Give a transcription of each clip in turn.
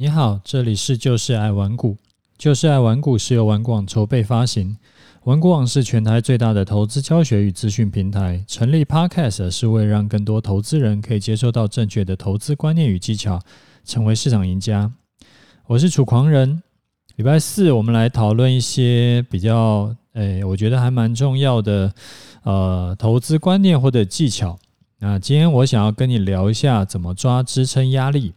你好，这里是就是爱玩股。就是爱玩股是由玩股网筹备发行，玩股网是全台最大的投资教学与资讯平台。成立 Podcast 是为让更多投资人可以接受到正确的投资观念与技巧，成为市场赢家。我是楚狂人。礼拜四我们来讨论一些比较，诶，我觉得还蛮重要的，呃，投资观念或者技巧。那今天我想要跟你聊一下怎么抓支撑压力。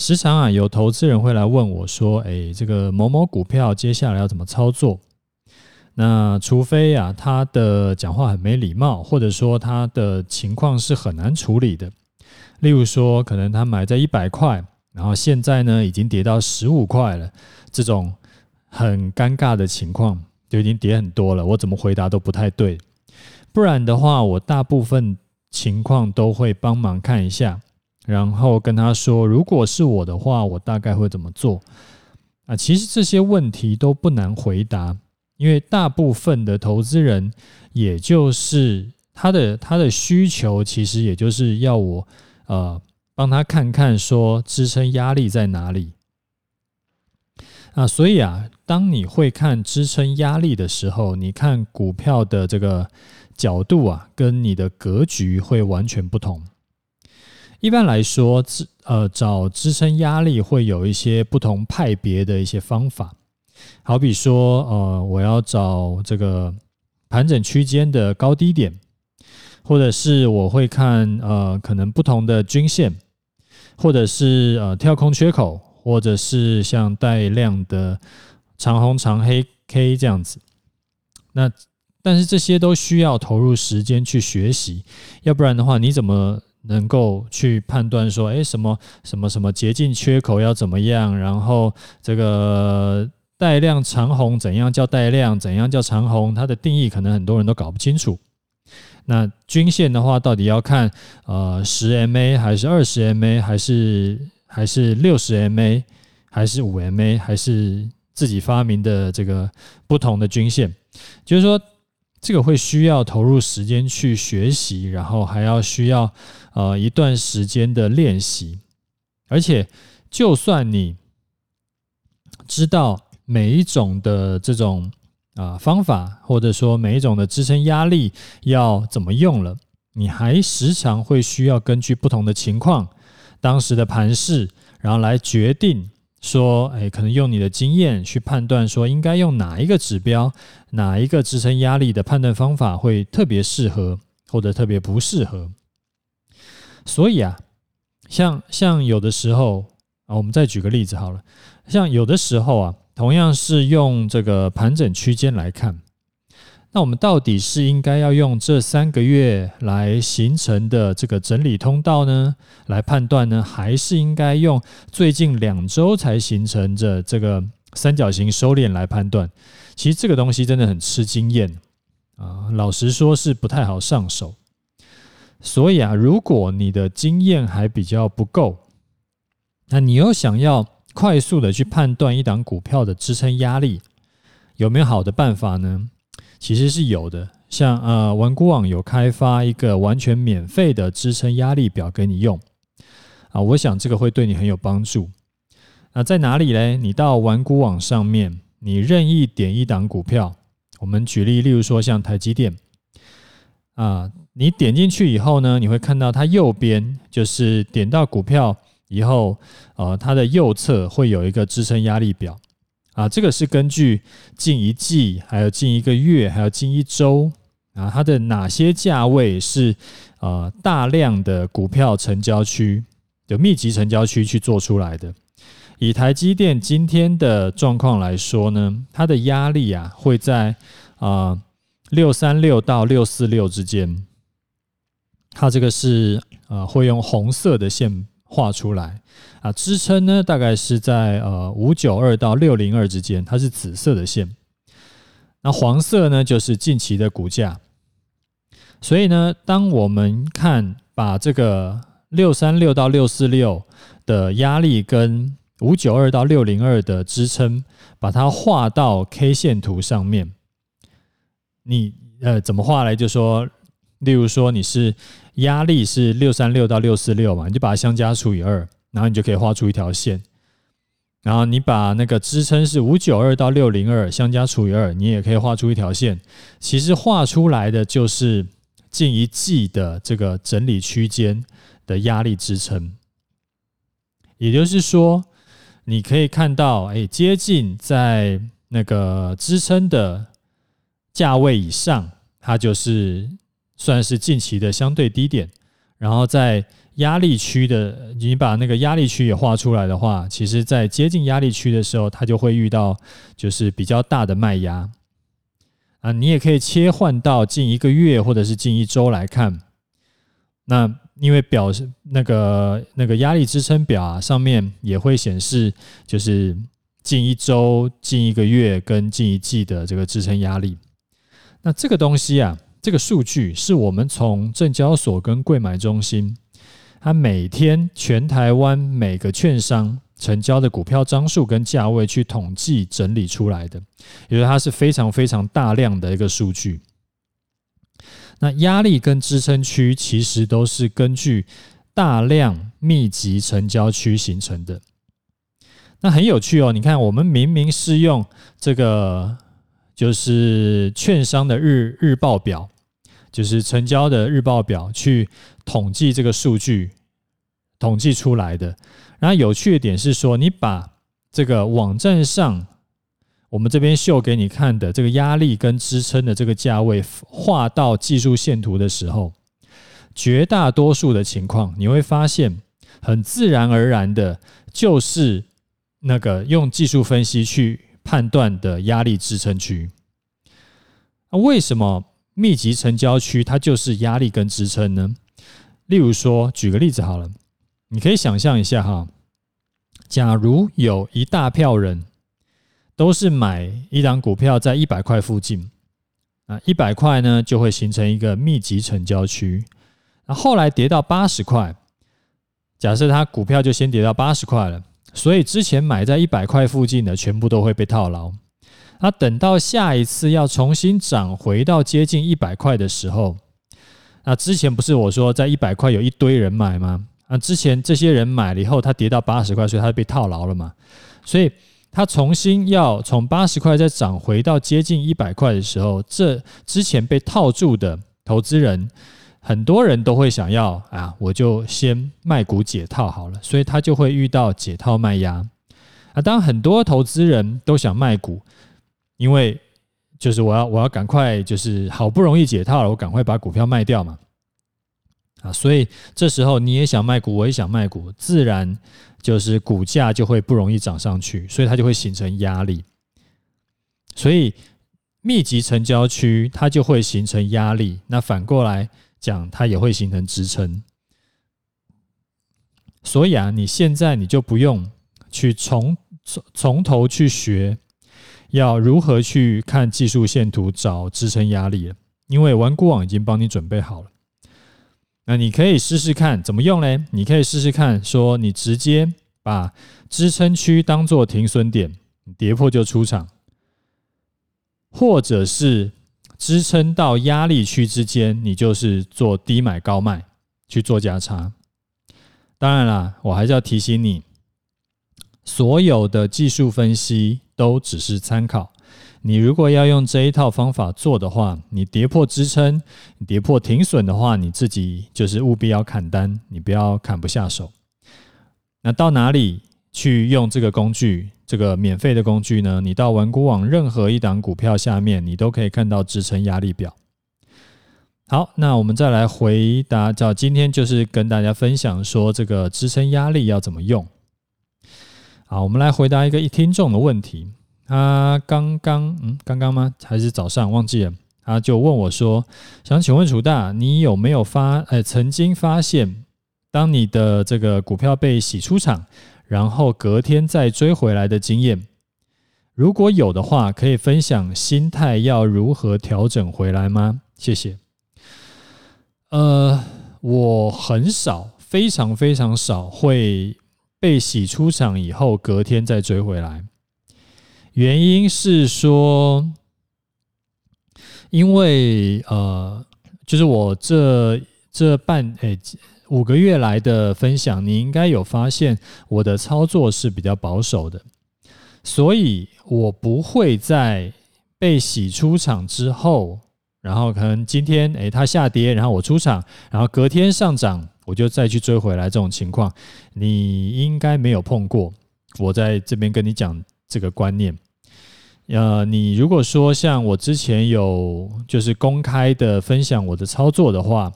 时常啊，有投资人会来问我说：“诶，这个某某股票接下来要怎么操作？”那除非啊，他的讲话很没礼貌，或者说他的情况是很难处理的。例如说，可能他买在一百块，然后现在呢已经跌到十五块了，这种很尴尬的情况就已经跌很多了。我怎么回答都不太对。不然的话，我大部分情况都会帮忙看一下。然后跟他说，如果是我的话，我大概会怎么做？啊，其实这些问题都不难回答，因为大部分的投资人，也就是他的他的需求，其实也就是要我呃帮他看看说支撑压力在哪里。啊，所以啊，当你会看支撑压力的时候，你看股票的这个角度啊，跟你的格局会完全不同。一般来说，支呃找支撑压力会有一些不同派别的一些方法，好比说，呃，我要找这个盘整区间的高低点，或者是我会看呃可能不同的均线，或者是呃跳空缺口，或者是像带量的长红长黑 K 这样子。那但是这些都需要投入时间去学习，要不然的话，你怎么？能够去判断说，哎，什么什么什么捷径缺口要怎么样？然后这个带量长红怎样叫带量？怎样叫长红？它的定义可能很多人都搞不清楚。那均线的话，到底要看呃十 MA 还是二十 MA 还是还是六十 MA 还是五 MA 还是自己发明的这个不同的均线？就是说。这个会需要投入时间去学习，然后还要需要呃一段时间的练习，而且就算你知道每一种的这种啊方法，或者说每一种的支撑压力要怎么用了，你还时常会需要根据不同的情况、当时的盘势，然后来决定。说，哎，可能用你的经验去判断，说应该用哪一个指标、哪一个支撑压力的判断方法会特别适合，或者特别不适合。所以啊，像像有的时候啊，我们再举个例子好了，像有的时候啊，同样是用这个盘整区间来看。那我们到底是应该要用这三个月来形成的这个整理通道呢，来判断呢，还是应该用最近两周才形成的这个三角形收敛来判断？其实这个东西真的很吃经验啊，老实说是不太好上手。所以啊，如果你的经验还比较不够，那你又想要快速的去判断一档股票的支撑压力，有没有好的办法呢？其实是有的，像呃，玩股网有开发一个完全免费的支撑压力表给你用啊，我想这个会对你很有帮助。那在哪里嘞？你到玩股网上面，你任意点一档股票，我们举例，例如说像台积电啊，你点进去以后呢，你会看到它右边就是点到股票以后，呃，它的右侧会有一个支撑压力表。啊，这个是根据近一季，还有近一个月，还有近一周啊，它的哪些价位是呃大量的股票成交区的密集成交区去做出来的？以台积电今天的状况来说呢，它的压力啊会在啊六三六到六四六之间，它这个是呃会用红色的线。画出来啊，支撑呢大概是在呃五九二到六零二之间，它是紫色的线。那黄色呢就是近期的股价。所以呢，当我们看把这个六三六到六四六的压力跟五九二到六零二的支撑，把它画到 K 线图上面，你呃怎么画来？就说。例如说，你是压力是六三六到六四六嘛，你就把它相加除以二，然后你就可以画出一条线。然后你把那个支撑是五九二到六零二相加除以二，你也可以画出一条线。其实画出来的就是近一季的这个整理区间的压力支撑。也就是说，你可以看到，哎，接近在那个支撑的价位以上，它就是算是近期的相对低点。然后在压力区的，你把那个压力区也画出来的话，其实，在接近压力区的时候，它就会遇到就是比较大的卖压啊。你也可以切换到近一个月或者是近一周来看，那。因为表示那个那个压力支撑表啊，上面也会显示，就是近一周、近一个月跟近一季的这个支撑压力。那这个东西啊，这个数据是我们从证交所跟柜买中心，它每天全台湾每个券商成交的股票张数跟价位去统计整理出来的，也就是它是非常非常大量的一个数据。那压力跟支撑区其实都是根据大量密集成交区形成的。那很有趣哦，你看我们明明是用这个就是券商的日日报表，就是成交的日报表去统计这个数据统计出来的。然后有趣的点是说，你把这个网站上。我们这边秀给你看的这个压力跟支撑的这个价位画到技术线图的时候，绝大多数的情况你会发现，很自然而然的，就是那个用技术分析去判断的压力支撑区。那为什么密集成交区它就是压力跟支撑呢？例如说，举个例子好了，你可以想象一下哈，假如有一大票人。都是买一档股票在一百块附近啊，一百块呢就会形成一个密集成交区。那后来跌到八十块，假设它股票就先跌到八十块了，所以之前买在一百块附近的全部都会被套牢。那等到下一次要重新涨回到接近一百块的时候，那之前不是我说在一百块有一堆人买吗？那，之前这些人买了以后，它跌到八十块，所以它被套牢了嘛，所以。它重新要从八十块再涨回到接近一百块的时候，这之前被套住的投资人，很多人都会想要啊，我就先卖股解套好了，所以他就会遇到解套卖压啊。当很多投资人都想卖股，因为就是我要我要赶快就是好不容易解套了，我赶快把股票卖掉嘛。啊，所以这时候你也想卖股，我也想卖股，自然就是股价就会不容易涨上去，所以它就会形成压力。所以密集成交区它就会形成压力，那反过来讲，它也会形成支撑。所以啊，你现在你就不用去从从从头去学要如何去看技术线图找支撑压力了，因为玩股网已经帮你准备好了。那你可以试试看怎么用嘞？你可以试试看，说你直接把支撑区当做停损点，跌破就出场，或者是支撑到压力区之间，你就是做低买高卖去做价差。当然啦，我还是要提醒你，所有的技术分析都只是参考。你如果要用这一套方法做的话，你跌破支撑，跌破停损的话，你自己就是务必要砍单，你不要砍不下手。那到哪里去用这个工具，这个免费的工具呢？你到玩股网任何一档股票下面，你都可以看到支撑压力表。好，那我们再来回答，叫今天就是跟大家分享说这个支撑压力要怎么用。好，我们来回答一个一听众的问题。他刚刚嗯，刚刚吗？还是早上忘记了？他就问我说：“想请问楚大，你有没有发呃曾经发现，当你的这个股票被洗出场，然后隔天再追回来的经验？如果有的话，可以分享心态要如何调整回来吗？谢谢。呃，我很少，非常非常少会被洗出场以后隔天再追回来。”原因是说，因为呃，就是我这这半诶，五个月来的分享，你应该有发现我的操作是比较保守的，所以我不会在被洗出场之后，然后可能今天诶它下跌，然后我出场，然后隔天上涨，我就再去追回来这种情况，你应该没有碰过。我在这边跟你讲这个观念。呃，你如果说像我之前有就是公开的分享我的操作的话，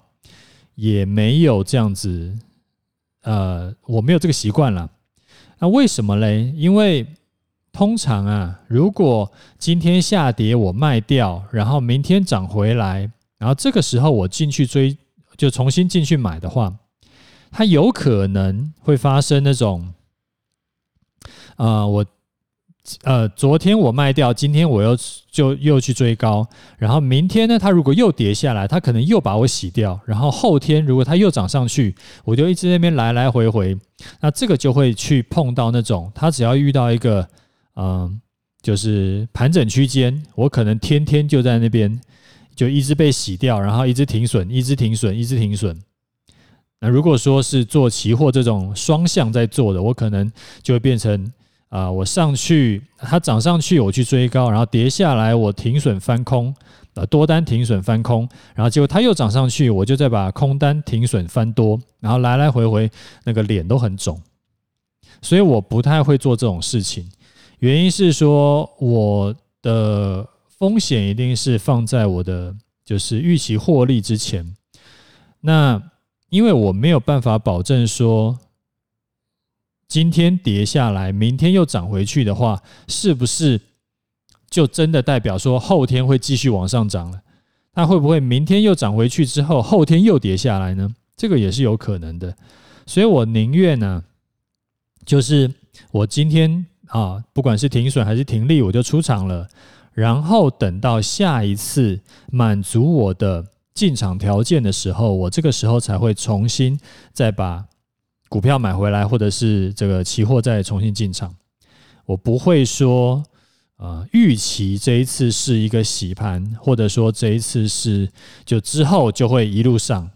也没有这样子，呃，我没有这个习惯了。那为什么嘞？因为通常啊，如果今天下跌我卖掉，然后明天涨回来，然后这个时候我进去追，就重新进去买的话，它有可能会发生那种，呃，我。呃，昨天我卖掉，今天我又就又去追高，然后明天呢，它如果又跌下来，它可能又把我洗掉，然后后天如果它又涨上去，我就一直那边来来回回，那这个就会去碰到那种，它只要遇到一个，嗯、就是盘整区间，我可能天天就在那边就一直被洗掉，然后一直停损，一直停损，一直停损。那如果说是做期货这种双向在做的，我可能就会变成。啊，我上去，它涨上去，我去追高，然后跌下来，我停损翻空，呃，多单停损翻空，然后结果它又涨上去，我就再把空单停损翻多，然后来来回回，那个脸都很肿，所以我不太会做这种事情。原因是说，我的风险一定是放在我的就是预期获利之前。那因为我没有办法保证说。今天跌下来，明天又涨回去的话，是不是就真的代表说后天会继续往上涨了？那会不会明天又涨回去之后，后天又跌下来呢？这个也是有可能的。所以我宁愿呢，就是我今天啊，不管是停损还是停利，我就出场了，然后等到下一次满足我的进场条件的时候，我这个时候才会重新再把。股票买回来，或者是这个期货再重新进场，我不会说，呃，预期这一次是一个洗盘，或者说这一次是就之后就会一路上。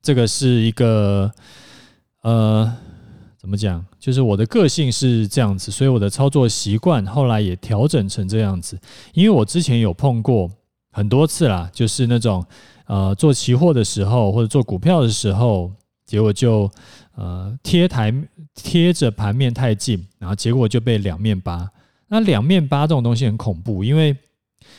这个是一个，呃，怎么讲？就是我的个性是这样子，所以我的操作习惯后来也调整成这样子。因为我之前有碰过很多次啦，就是那种呃做期货的时候，或者做股票的时候。结果就呃贴台贴着盘面太近，然后结果就被两面扒。那两面扒这种东西很恐怖，因为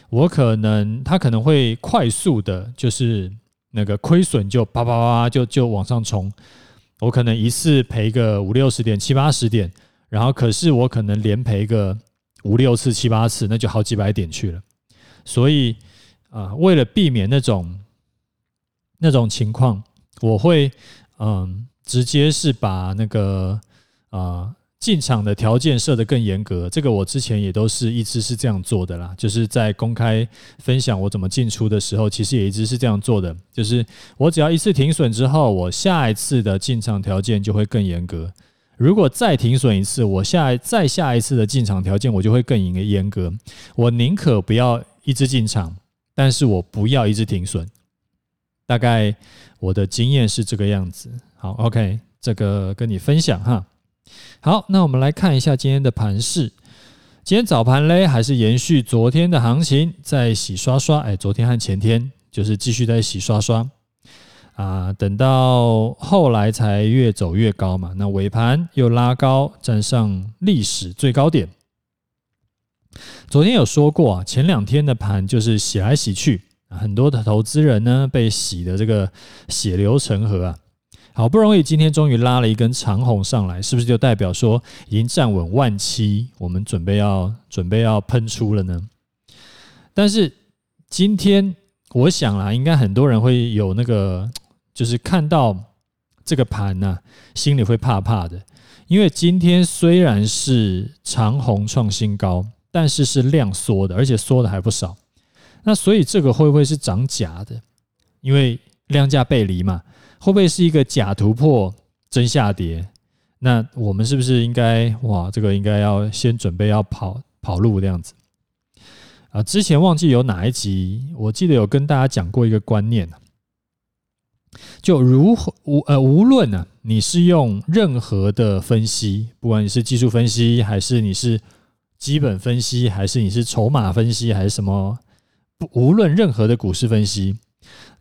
我可能它可能会快速的，就是那个亏损就啪啪啪就就往上冲。我可能一次赔个五六十点、七八十点，然后可是我可能连赔个五六次、七八次，那就好几百点去了。所以啊，为了避免那种那种情况，我会。嗯，直接是把那个啊进场的条件设得更严格，这个我之前也都是一直是这样做的啦。就是在公开分享我怎么进出的时候，其实也一直是这样做的。就是我只要一次停损之后，我下一次的进场条件就会更严格。如果再停损一次，我下再下一次的进场条件我就会更严严格。我宁可不要一直进场，但是我不要一直停损。大概我的经验是这个样子。好，OK，这个跟你分享哈。好，那我们来看一下今天的盘势。今天早盘嘞，还是延续昨天的行情，在洗刷刷。哎，昨天和前天就是继续在洗刷刷啊。等到后来才越走越高嘛。那尾盘又拉高，站上历史最高点。昨天有说过啊，前两天的盘就是洗来洗去。很多的投资人呢，被洗的这个血流成河啊，好不容易今天终于拉了一根长红上来，是不是就代表说已经站稳万七，我们准备要准备要喷出了呢？但是今天我想啊，应该很多人会有那个，就是看到这个盘呢，心里会怕怕的，因为今天虽然是长红创新高，但是是量缩的，而且缩的还不少。那所以这个会不会是涨假的？因为量价背离嘛，会不会是一个假突破真下跌？那我们是不是应该哇？这个应该要先准备要跑跑路这样子啊？之前忘记有哪一集，我记得有跟大家讲过一个观念，就如何无呃无论呢、啊，你是用任何的分析，不管你是技术分析，还是你是基本分析，还是你是筹码分析，还是什么，无论任何的股市分析，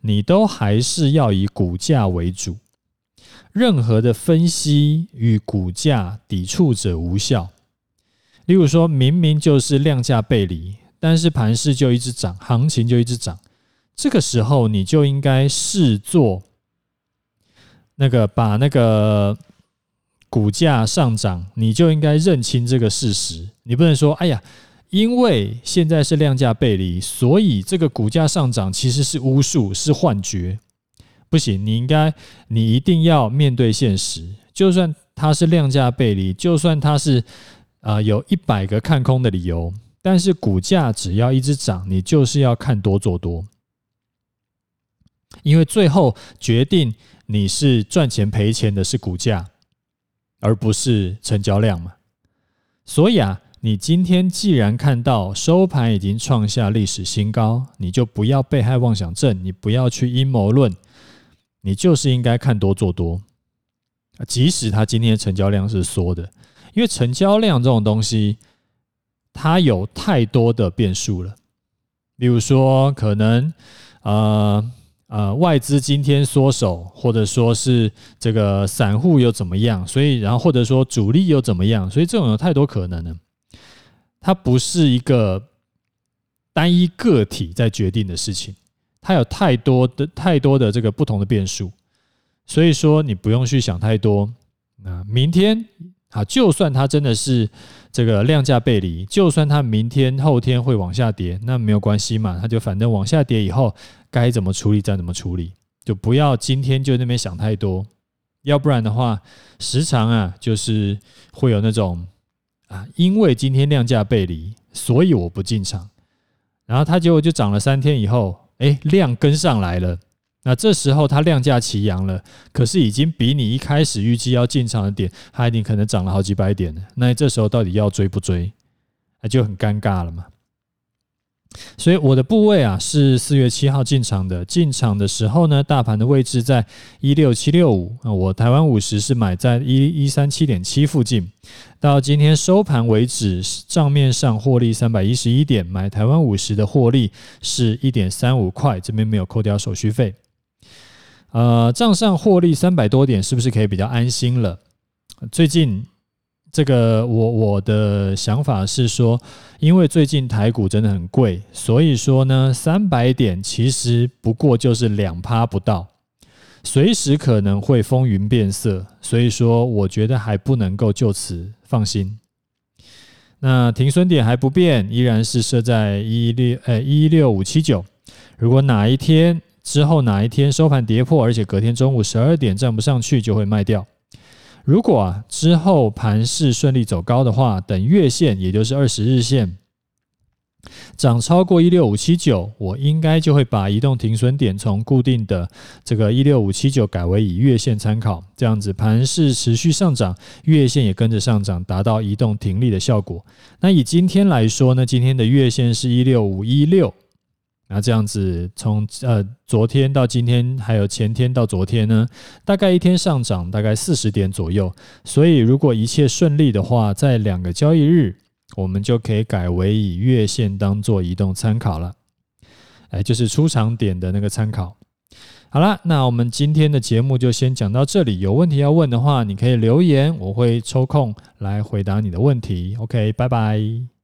你都还是要以股价为主。任何的分析与股价抵触者无效。例如说，明明就是量价背离，但是盘势就一直涨，行情就一直涨。这个时候，你就应该视作那个把那个股价上涨，你就应该认清这个事实。你不能说：“哎呀，因为现在是量价背离，所以这个股价上涨其实是巫术，是幻觉。”不行，你应该，你一定要面对现实。就算它是量价背离，就算它是啊、呃、有一百个看空的理由，但是股价只要一直涨，你就是要看多做多，因为最后决定你是赚钱赔钱的是股价，而不是成交量嘛。所以啊，你今天既然看到收盘已经创下历史新高，你就不要被害妄想症，你不要去阴谋论。你就是应该看多做多，即使它今天成交量是缩的，因为成交量这种东西，它有太多的变数了。比如说，可能呃呃外资今天缩手，或者说是这个散户又怎么样，所以然后或者说主力又怎么样，所以这种有太多可能了。它不是一个单一个体在决定的事情。它有太多的太多的这个不同的变数，所以说你不用去想太多。那明天啊，就算它真的是这个量价背离，就算它明天后天会往下跌，那没有关系嘛，它就反正往下跌以后该怎么处理再怎么处理，就不要今天就那边想太多，要不然的话，时常啊就是会有那种啊，因为今天量价背离，所以我不进场，然后它结果就涨了三天以后。哎，量跟上来了，那这时候它量价齐扬了，可是已经比你一开始预计要进场的点，它已经可能涨了好几百点了。那这时候到底要追不追？那就很尴尬了嘛。所以我的部位啊是四月七号进场的，进场的时候呢，大盘的位置在一六七六五，啊我台湾五十是买在一一三七点七附近，到今天收盘为止，账面上获利三百一十一点，买台湾五十的获利是一点三五块，这边没有扣掉手续费，呃，账上获利三百多点，是不是可以比较安心了？最近。这个我我的想法是说，因为最近台股真的很贵，所以说呢，三百点其实不过就是两趴不到，随时可能会风云变色，所以说我觉得还不能够就此放心。那停损点还不变，依然是设在一六呃一六五七九。如果哪一天之后哪一天收盘跌破，而且隔天中午十二点站不上去，就会卖掉。如果啊之后盘势顺利走高的话，等月线也就是二十日线涨超过一六五七九，我应该就会把移动停损点从固定的这个一六五七九改为以月线参考，这样子盘势持续上涨，月线也跟着上涨，达到移动停利的效果。那以今天来说呢，今天的月线是一六五一六。那这样子，从呃昨天到今天，还有前天到昨天呢，大概一天上涨大概四十点左右。所以如果一切顺利的话，在两个交易日，我们就可以改为以月线当做移动参考了。哎，就是出场点的那个参考。好了，那我们今天的节目就先讲到这里。有问题要问的话，你可以留言，我会抽空来回答你的问题。OK，拜拜。